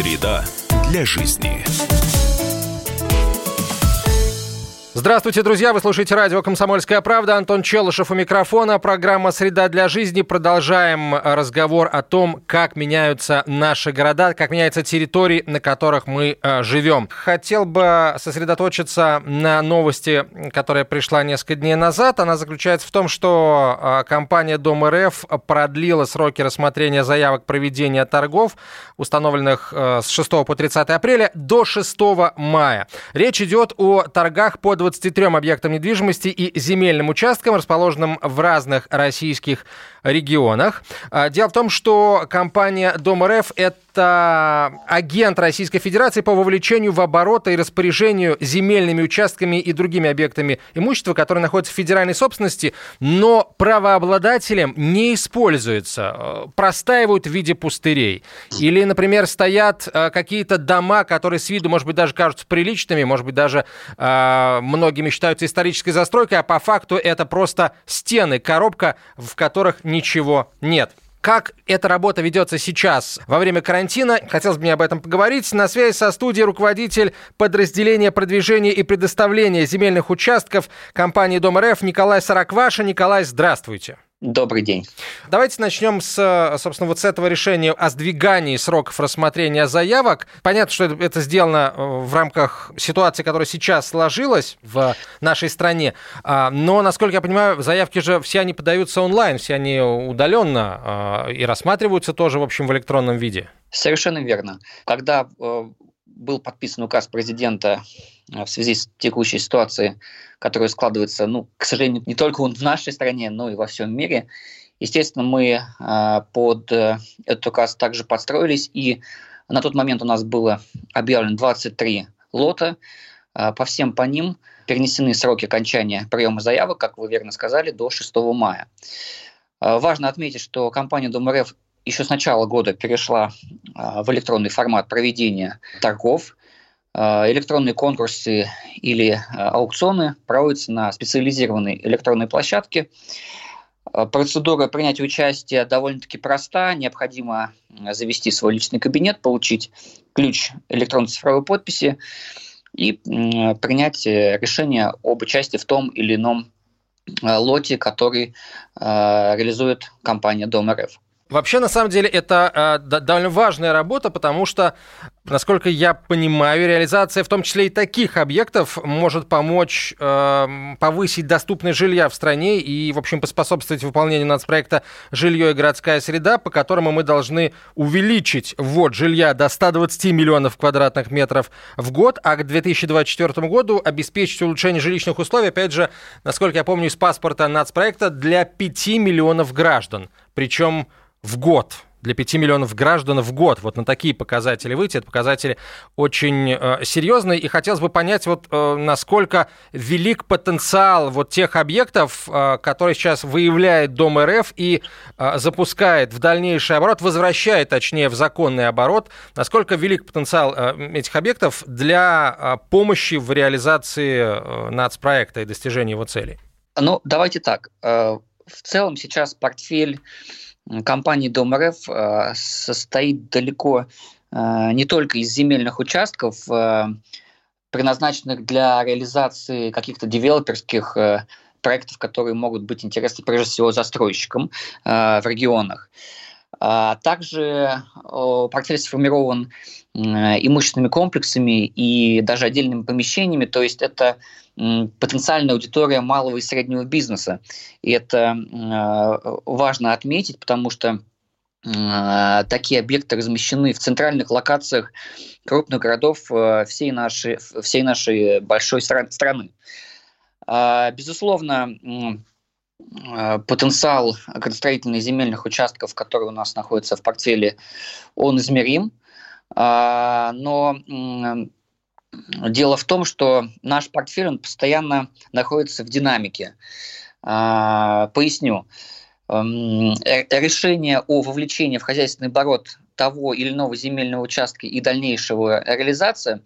Среда для жизни. Здравствуйте, друзья! Вы слушаете радио «Комсомольская правда». Антон Челышев у микрофона. Программа «Среда для жизни». Продолжаем разговор о том, как меняются наши города, как меняются территории, на которых мы э, живем. Хотел бы сосредоточиться на новости, которая пришла несколько дней назад. Она заключается в том, что э, компания Дом РФ продлила сроки рассмотрения заявок проведения торгов, установленных э, с 6 по 30 апреля, до 6 мая. Речь идет о торгах по 20 23 объектам недвижимости и земельным участкам, расположенным в разных российских регионах. А, дело в том, что компания Дом РФ – это агент Российской Федерации по вовлечению в оборот и распоряжению земельными участками и другими объектами имущества, которые находятся в федеральной собственности, но правообладателем не используется, э, простаивают в виде пустырей. Или, например, стоят э, какие-то дома, которые с виду, может быть, даже кажутся приличными, может быть, даже э, многими считаются исторической застройкой, а по факту это просто стены, коробка, в которых ничего нет. Как эта работа ведется сейчас во время карантина? Хотелось бы мне об этом поговорить. На связи со студией руководитель подразделения продвижения и предоставления земельных участков компании Дом РФ Николай Саракваша. Николай, здравствуйте. Добрый день. Давайте начнем с, собственно, вот с этого решения о сдвигании сроков рассмотрения заявок. Понятно, что это сделано э, в рамках ситуации, которая сейчас сложилась в нашей стране. А, но, насколько я понимаю, заявки же все они подаются онлайн, все они удаленно а, и рассматриваются тоже, в общем, в электронном виде. Совершенно верно. Когда э, был подписан указ президента э, в связи с текущей ситуацией, которая складывается, ну, к сожалению, не только в нашей стране, но и во всем мире. Естественно, мы э, под э, этот указ также подстроились, и на тот момент у нас было объявлено 23 лота. По всем по ним перенесены сроки окончания приема заявок, как вы верно сказали, до 6 мая. Важно отметить, что компания Дом РФ еще с начала года перешла в электронный формат проведения торгов. А, электронные конкурсы или а, аукционы проводятся на специализированной электронной площадке. Процедура принятия участия довольно-таки проста. Необходимо завести свой личный кабинет, получить ключ электронной цифровой подписи и принять э, решение об участии в том или ином лоте, который реализует компания Дом РФ. Вообще, на самом деле, это э, довольно важная работа, потому что, насколько я понимаю, реализация в том числе и таких объектов может помочь э, повысить доступность жилья в стране и, в общем, поспособствовать выполнению нацпроекта «Жилье и городская среда», по которому мы должны увеличить ввод жилья до 120 миллионов квадратных метров в год, а к 2024 году обеспечить улучшение жилищных условий, опять же, насколько я помню, из паспорта нацпроекта для 5 миллионов граждан. Причем в год для 5 миллионов граждан в год. Вот на такие показатели выйти, это показатели очень э, серьезные. И хотелось бы понять, вот э, насколько велик потенциал вот тех объектов, э, которые сейчас выявляет Дом РФ и э, запускает в дальнейший оборот, возвращает, точнее, в законный оборот. Насколько велик потенциал э, этих объектов для э, помощи в реализации э, нацпроекта и достижении его целей? Ну, давайте так. Э, в целом сейчас портфель компании Дом РФ э, состоит далеко э, не только из земельных участков, э, предназначенных для реализации каких-то девелоперских проектов, которые могут быть интересны прежде всего застройщикам в регионах. А также портфель сформирован имущественными комплексами и даже отдельными помещениями, то есть это потенциальная аудитория малого и среднего бизнеса. И это важно отметить, потому что такие объекты размещены в центральных локациях крупных городов э, всей нашей, всей нашей большой страны. А, безусловно, потенциал градостроительных земельных участков, которые у нас находятся в портфеле, он измерим. А, но дело в том, что наш портфель он постоянно находится в динамике. А, поясню. Эм, э, решение о вовлечении в хозяйственный оборот того или иного земельного участка и дальнейшего реализации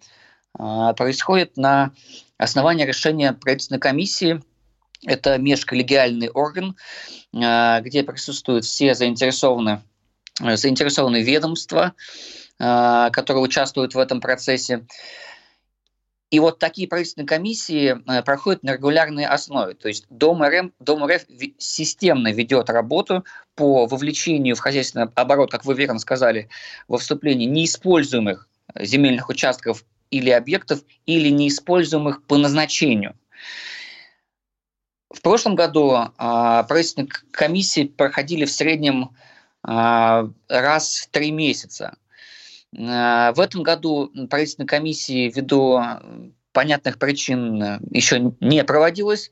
а, происходит на основании решения правительственной комиссии. Это межколлегиальный орган, где присутствуют все заинтересованные, заинтересованные ведомства, которые участвуют в этом процессе. И вот такие правительственные комиссии проходят на регулярной основе. То есть Дом РФ, Дом РФ системно ведет работу по вовлечению в хозяйственный оборот, как вы верно сказали, во вступлении неиспользуемых земельных участков или объектов, или неиспользуемых по назначению. В прошлом году а, правительственные комиссии проходили в среднем а, раз в три месяца. А, в этом году правительственные комиссии ввиду понятных причин еще не проводилось,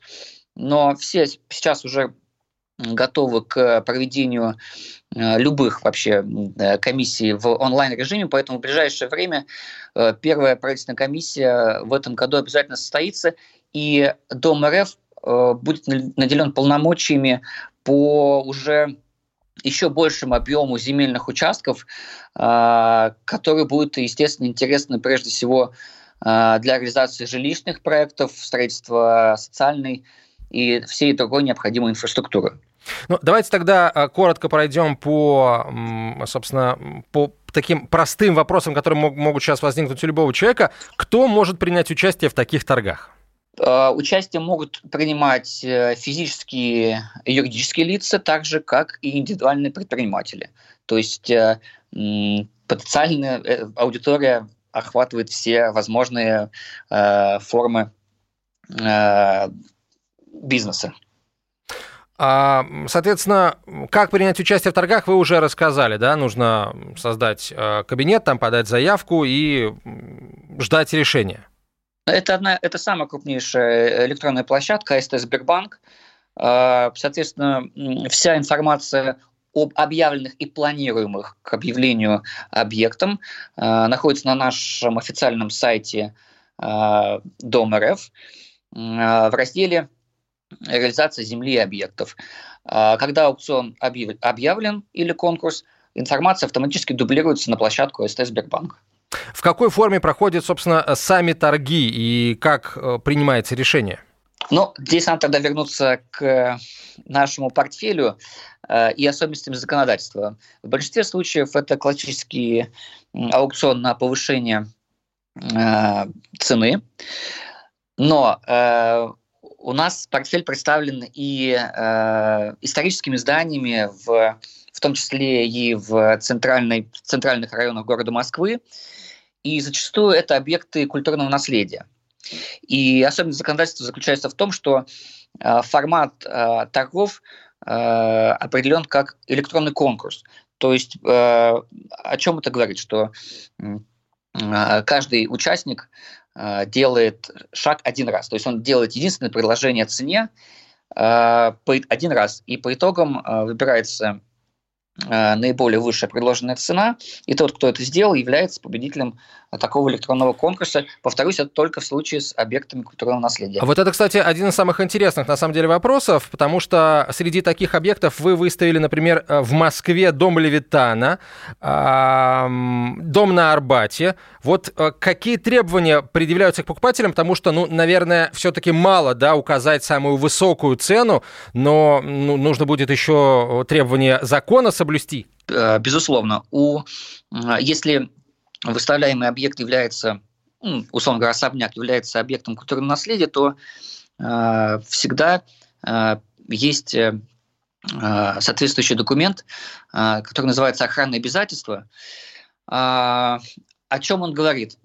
но все сейчас уже готовы к проведению любых вообще комиссий в онлайн-режиме, поэтому в ближайшее время э, первая правительственная комиссия в этом году обязательно состоится, и Дом РФ Э, будет наделен полномочиями по уже еще большему объему земельных участков, э, которые будут, естественно, интересны прежде всего э, для реализации жилищных проектов, строительства социальной и всей другой необходимой инфраструктуры. Ну, давайте тогда коротко пройдем по, собственно, по таким простым вопросам, которые могут сейчас возникнуть у любого человека. Кто может принять участие в таких торгах? Э, участие могут принимать э, физические и юридические лица, так же как и индивидуальные предприниматели. То есть э, потенциальная аудитория охватывает все возможные формы бизнеса. А, соответственно, как принять участие в торгах, вы уже рассказали, да? Нужно создать кабинет, там подать заявку и ждать решения. Это, одна, это самая крупнейшая электронная площадка СТ Сбербанк. А, соответственно, вся информация об объявленных и планируемых к объявлению объектам а, находится на нашем официальном сайте а, Дом РФ в разделе «Реализация земли и объектов». Когда аукцион объявлен или конкурс, информация автоматически дублируется на площадку СТ Сбербанк. В какой форме проходят, собственно, сами торги и как э, принимается решение? Ну, здесь надо тогда вернуться к нашему портфелю э, и особенностям законодательства. В большинстве случаев это классический аукцион на повышение э, цены, но э, у нас портфель представлен и э, историческими зданиями, в, в том числе и в центральной, центральных районах города Москвы, и зачастую это объекты культурного наследия. И особенность законодательства заключается в том, что э, формат э, торгов э, определен как электронный конкурс. То есть э, о чем это говорит? Что э, каждый участник э, делает шаг один раз. То есть он делает единственное предложение о цене э, один раз. И по итогам э, выбирается наиболее высшая предложенная цена, и тот, кто это сделал, является победителем такого электронного конкурса. Повторюсь, это только в случае с объектами культурного наследия. Вот это, кстати, один из самых интересных, на самом деле, вопросов, потому что среди таких объектов вы выставили, например, э, в Москве дом Левитана, дом на Арбате. Вот э, какие требования предъявляются к покупателям, потому что, ну, наверное, все-таки мало, да, указать самую высокую цену, но ну, нужно будет еще требования закона соблюсти. Э, безусловно, у, если выставляемый объект является, условно говоря, особняк является объектом культурного наследия, то э, всегда э, есть э, соответствующий документ, э, который называется охранное обязательство. Э, о чем он говорит?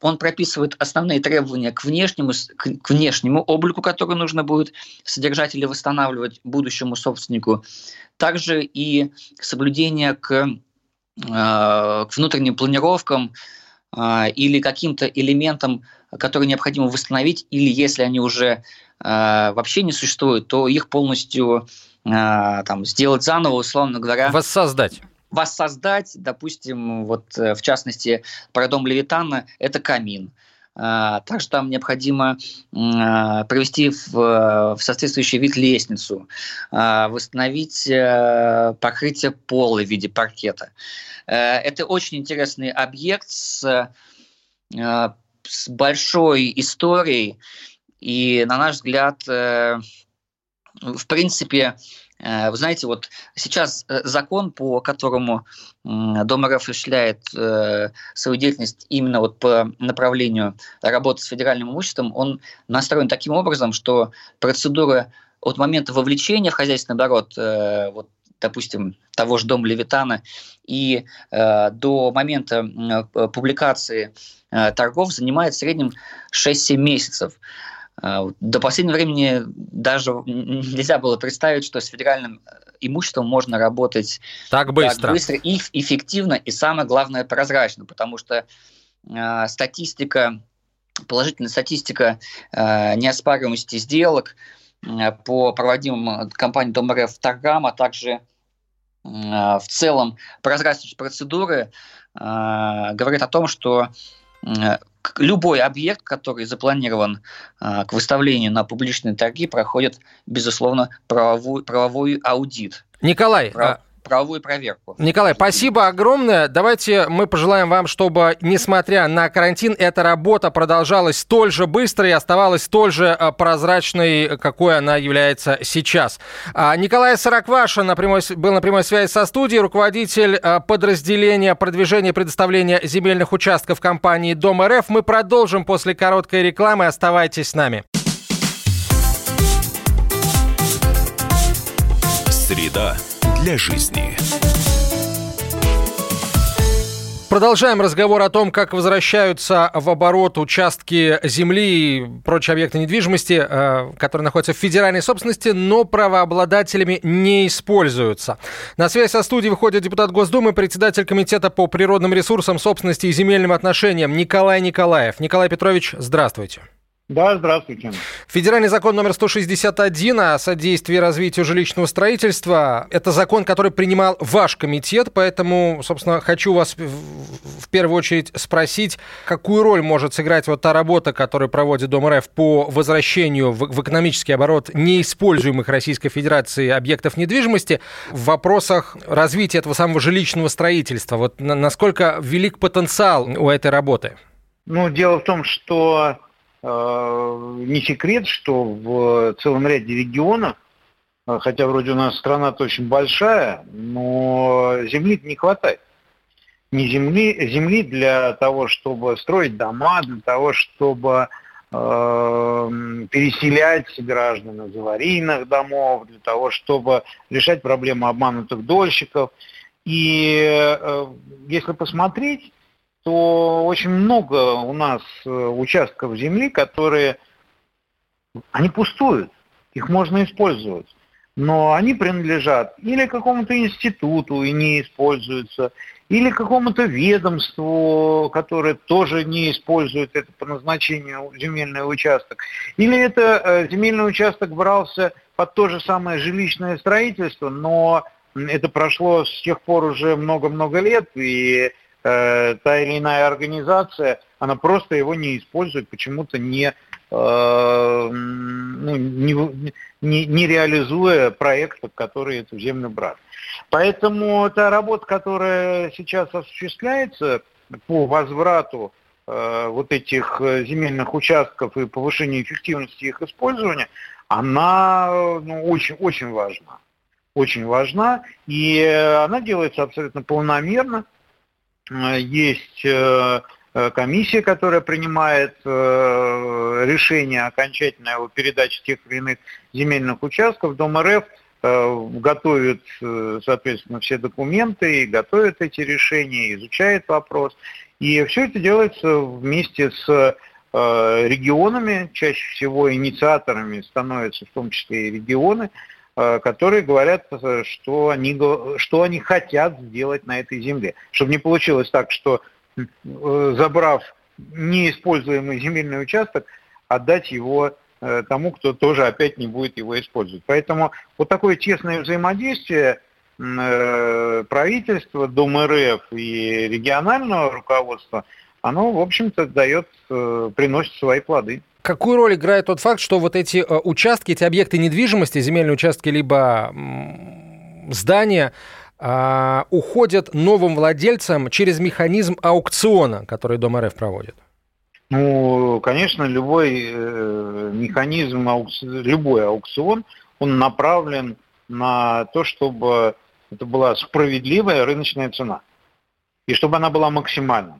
Он прописывает основные требования к внешнему, к внешнему облику, который нужно будет содержать или восстанавливать будущему собственнику. Также и соблюдение к Э, к внутренним планировкам э, или каким-то элементам, которые необходимо восстановить, или если они уже э, вообще не существуют, то их полностью там, сделать заново, условно говоря. Воссоздать воссоздать, допустим, вот в частности, про дом Левитана – это камин. Также там необходимо привести в, в соответствующий вид лестницу, восстановить покрытие пола в виде паркета. Э, это очень интересный объект с, э, с большой историей. И, на наш взгляд, э, в принципе, Вы знаете, вот сейчас закон, по которому Дом РФ осуществляет свою деятельность именно вот по направлению работы с федеральным имуществом, он настроен таким образом, что процедура от момента вовлечения в хозяйственный оборот вот, допустим, того же дома Левитана, и э, до момента э, публикации э, торгов занимает в среднем 6-7 месяцев. Э, до последнего времени даже нельзя было представить, что с федеральным э, имуществом можно работать так быстро, так быстро. и эффективно, и самое главное прозрачно, потому что э, статистика, положительная статистика э, неоспариваемости сделок – Э, по проводимым э, компанией Дом РФ торгам, а также э, в целом прозрачность процедуры говорит о том, что любой объект, который запланирован к выставлению на публичные торги, проходит, безусловно, правовой, правовой аудит. Николай, Прав правовую проверку. Николай, спасибо огромное. Давайте мы пожелаем вам, чтобы, несмотря на карантин, эта работа продолжалась столь же быстро и оставалась столь же э, прозрачной, какой она является сейчас. А, Николай Сороквашин на прямой, был на прямой связи со студией, руководитель э, подразделения продвижения и предоставления земельных участков компании Дом РФ. Мы продолжим после короткой рекламы. Оставайтесь с нами. Среда для жизни. Продолжаем разговор о том, как возвращаются в оборот участки земли и прочие объекты недвижимости, э, которые находятся в федеральной собственности, но правообладателями не используются. На связь со студией выходит депутат Госдумы, председатель Комитета по природным ресурсам, собственности и земельным отношениям Николай Николаев. Николай Петрович, здравствуйте. Да, здравствуйте. Федеральный закон номер 161 о содействии развитию жилищного строительства – это закон, который принимал ваш комитет, поэтому, собственно, хочу вас в первую очередь спросить, какую роль может сыграть вот та работа, которую проводит Дом РФ по возвращению в, в экономический оборот неиспользуемых Российской Федерации объектов недвижимости в вопросах развития этого самого жилищного строительства. Вот насколько велик потенциал у этой работы? Ну, дело в том, что не секрет, что в целом ряде регионов, э, хотя вроде у нас страна-то очень большая, но земли не хватает. Не земли, земли для того, чтобы строить дома, для того, чтобы э, переселять граждан из аварийных домов, для того, чтобы решать проблему обманутых дольщиков. И э, если посмотреть, то очень много у нас э, участков земли, которые, они пустуют, их можно использовать. Но они принадлежат или какому-то институту и не используются, или какому-то ведомству, которое тоже не использует это по назначению земельный участок. Или это э, земельный участок брался под то же самое жилищное строительство, но это прошло с тех пор уже много-много лет, и э, та или иная организация, она просто его не использует, почему-то не, э, ну, не, не, не реализуя проектов, которые эту землю брали. Поэтому та работа, которая сейчас осуществляется по возврату э, вот этих земельных участков и повышению эффективности их использования, она ну, очень, очень важна. Очень важна, и она делается абсолютно полномерно. Э, есть э, э, комиссия, которая принимает решение окончательное о передаче тех или иных земельных участков. Дом РФ готовит, соответственно, все документы и готовит эти решения, изучает вопрос. И все это делается вместе с регионами, чаще всего инициаторами становятся в том числе и регионы, которые говорят, э, что они, что они хотят сделать на этой земле. Чтобы не получилось так, что э, забрав неиспользуемый земельный участок, отдать его тому, кто тоже опять не будет его использовать. Поэтому вот такое тесное взаимодействие правительства, Дом РФ и регионального руководства, оно, в общем-то, дает, приносит свои плоды. Какую роль играет тот факт, что вот эти э, участки, эти объекты недвижимости, земельные участки либо здания, а, уходят новым владельцам через механизм аукциона, который Дом РФ проводит? Ну, конечно, любой э, механизм, любой аукцион, он направлен на то, чтобы это была справедливая рыночная цена. И чтобы она была максимальной.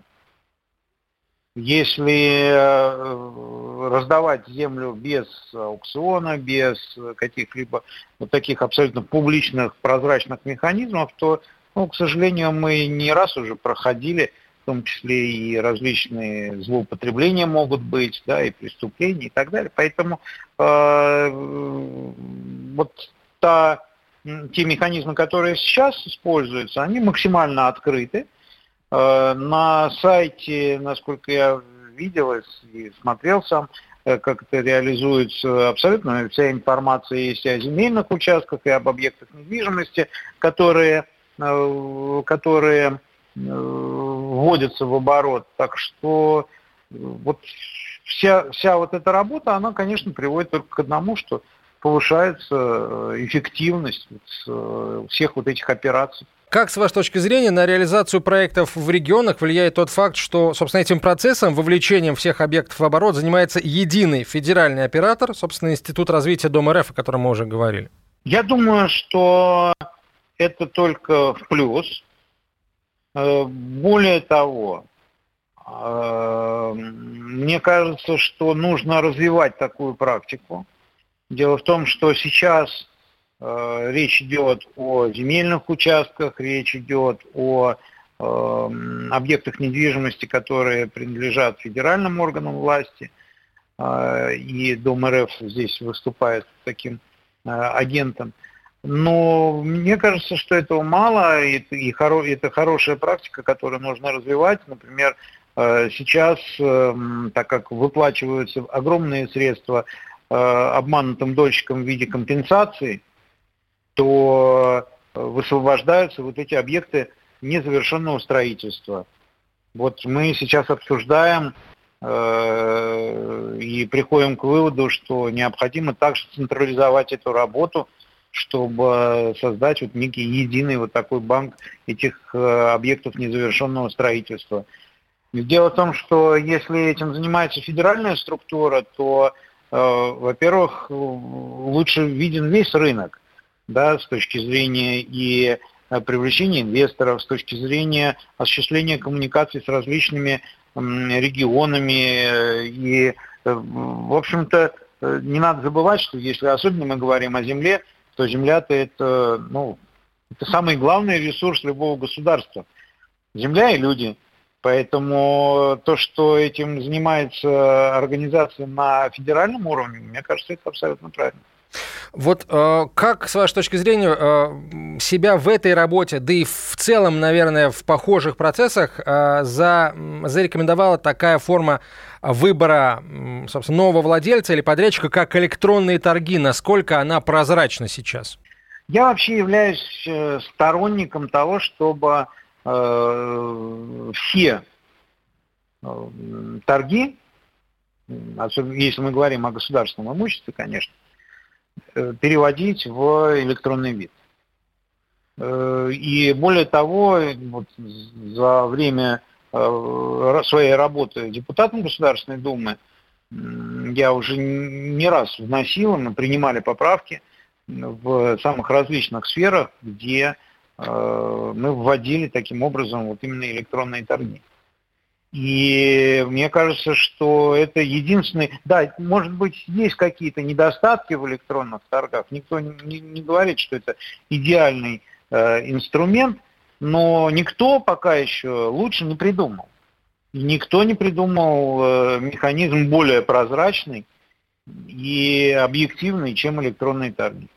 Если э, раздавать землю без аукциона, без каких-либо вот таких абсолютно публичных, прозрачных механизмов, то, ну, к сожалению, мы не раз уже проходили, в том числе и различные злоупотребления могут быть, да, и преступления и так далее. Поэтому э, вот та, те механизмы, которые сейчас используются, они максимально открыты на сайте, насколько я видел и смотрел сам, э, как это реализуется, абсолютно вся информация есть о земельных участках и об объектах недвижимости, которые, э, которые вводятся в оборот. Так что вот вся, вся вот эта работа, она, конечно, приводит только к одному, что повышается эффективность всех вот этих операций. Как, с вашей точки зрения, на реализацию проектов в регионах влияет тот факт, что, собственно, этим процессом, вовлечением всех объектов в оборот, занимается единый федеральный оператор, собственно, Институт развития Дом РФ, о котором мы уже говорили? Я думаю, что это только в плюс. Э, более того, э, мне кажется, что нужно развивать такую практику. Дело в том, что сейчас речь идет о земельных участках, речь идет о э, объектах недвижимости, которые принадлежат федеральным органам власти, э, и Дом РФ здесь выступает таким агентом. Но мне кажется, что этого мало, и, это хорошая практика, которую нужно развивать. Например, сейчас, так как выплачиваются огромные средства обманутым дольщикам в виде компенсации, то э, высвобождаются вот эти объекты незавершенного строительства. Вот мы сейчас обсуждаем э, и приходим к выводу, что необходимо также централизовать эту работу, чтобы создать вот некий единый вот такой банк этих э, объектов незавершенного строительства. Дело в том, что если этим занимается федеральная структура, то, э, во-первых, лучше виден весь рынок да, с точки зрения и э, привлечения инвесторов, с точки зрения осуществления коммуникаций с различными регионами. И, э, в общем-то, э, не надо забывать, что если особенно мы говорим о земле, то земля-то это, ну, это самый главный ресурс любого государства. Земля и люди. Поэтому то, что этим занимается организация на федеральном уровне, мне кажется, это абсолютно правильно. Вот э, как, с вашей точки зрения, э, себя в этой работе, да и в целом, наверное, в похожих процессах э, за, зарекомендовала такая форма выбора, собственно, нового владельца или подрядчика, как электронные торги? Насколько она прозрачна сейчас? Я вообще являюсь э, сторонником того, чтобы все э, торги, если мы говорим о государственном имуществе, конечно, Э, переводить в электронный вид. Э, и более того, вот за время э, своей работы депутатом Государственной Думы я уже не раз вносил, мы принимали поправки в самых различных сферах, где мы вводили таким образом вот именно электронные торги. И мне кажется, что это единственный... Да, может быть, есть какие-то недостатки в электронных торгах. Никто не, не говорит, что это идеальный э, инструмент, но никто пока еще лучше не придумал. И никто не придумал э, механизм более прозрачный и объективный, чем электронные торги.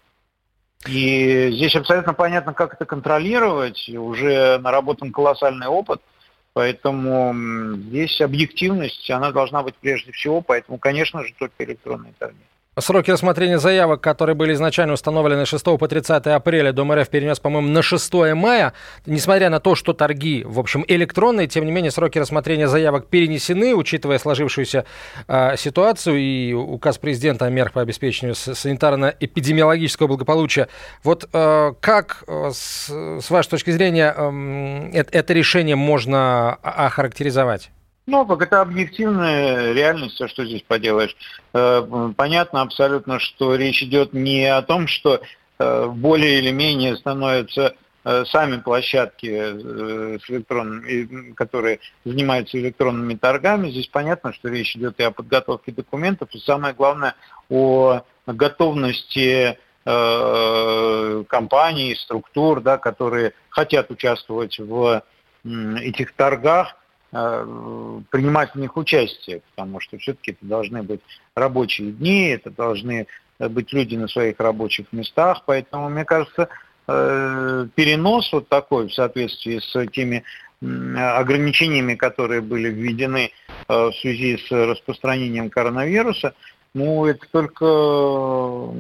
И здесь абсолютно понятно, как это контролировать. Уже наработан колоссальный опыт – Поэтому здесь объективность, она должна быть прежде всего, поэтому, конечно же, только электронные торги. Сроки рассмотрения заявок, которые были изначально установлены 6 по 30 апреля, Дом РФ перенес, по-моему, на 6 мая. Несмотря на то, что торги, в общем, электронные, тем не менее, сроки рассмотрения заявок перенесены, учитывая сложившуюся э, ситуацию и указ президента о мерах по обеспечению санитарно-эпидемиологического благополучия. Вот э, как, э, с, с вашей точки зрения, э, это, это решение можно охарактеризовать? Ну, как это объективная реальность, все, что здесь поделаешь. Э, понятно абсолютно, что речь идет не о том, что более или менее становятся сами площадки, с электронными, которые занимаются электронными торгами. Здесь понятно, что речь идет и о подготовке документов, и самое главное о готовности компаний, структур, да, которые хотят участвовать в этих торгах, э, принимать в них участие, потому что все-таки это должны быть рабочие дни, это должны быть люди на своих рабочих местах, поэтому, мне кажется, э, перенос вот такой в соответствии с теми ограничениями, которые были введены э, в связи с распространением коронавируса, ну, это только ну,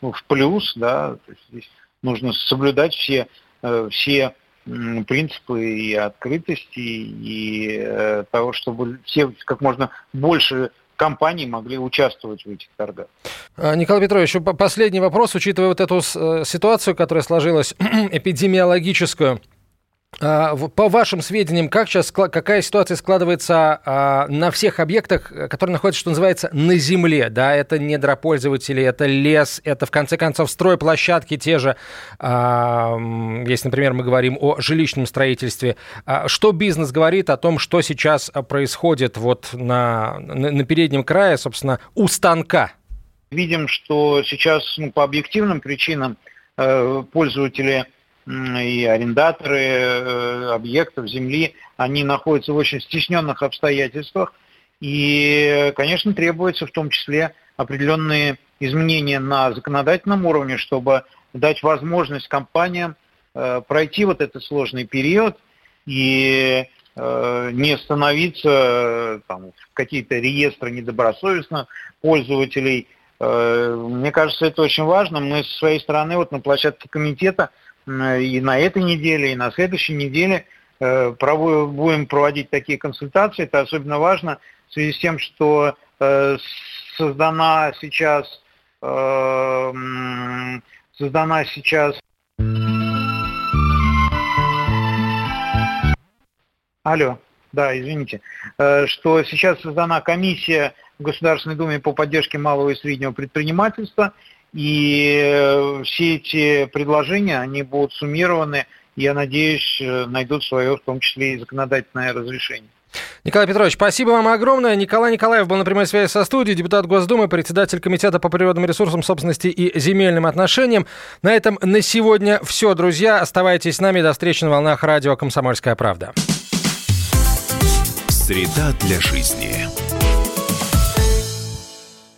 в плюс, да, то есть здесь нужно соблюдать все, все принципы и открытости, и э, того, чтобы все как можно больше компаний могли участвовать в этих торгах. А, Николай Петрович, последний вопрос, учитывая вот эту э, ситуацию, которая сложилась эпидемиологическую. А, по вашим сведениям, как сейчас, какая ситуация складывается а, на всех объектах, которые находятся, что называется, на земле? Да, это недропользователи, это лес, это, в конце концов, стройплощадки те же, а, если, например, мы говорим о жилищном строительстве. Что бизнес говорит о том, что сейчас происходит вот на, на, на переднем крае, собственно, у станка? Видим, что сейчас ну, по объективным причинам э, пользователи и арендаторы э, объектов земли, они находятся в очень стесненных обстоятельствах. И, конечно, требуется в том числе определенные изменения на законодательном уровне, чтобы дать возможность компаниям э, пройти вот этот сложный период и э, не становиться там, в какие-то реестры недобросовестных пользователей. Мне кажется, это очень важно. Мы с своей стороны вот на площадке комитета и на этой неделе, и на следующей неделе э, будем проводить такие консультации. Это особенно важно в связи с тем, что э, создана сейчас э, создана сейчас Алло, да, извините, что сейчас создана комиссия в Государственной Думе по поддержке малого и среднего предпринимательства, и э, все эти предложения, они будут суммированы, я надеюсь, э, найдут свое, в том числе и законодательное разрешение. Николай Петрович, спасибо вам огромное. Николай Николаев был на прямой связи со студией, депутат Госдумы, председатель Комитета по природным ресурсам, собственности и земельным отношениям. На этом на сегодня все, друзья. Оставайтесь с нами. До встречи на волнах радио «Комсомольская правда». Среда для жизни.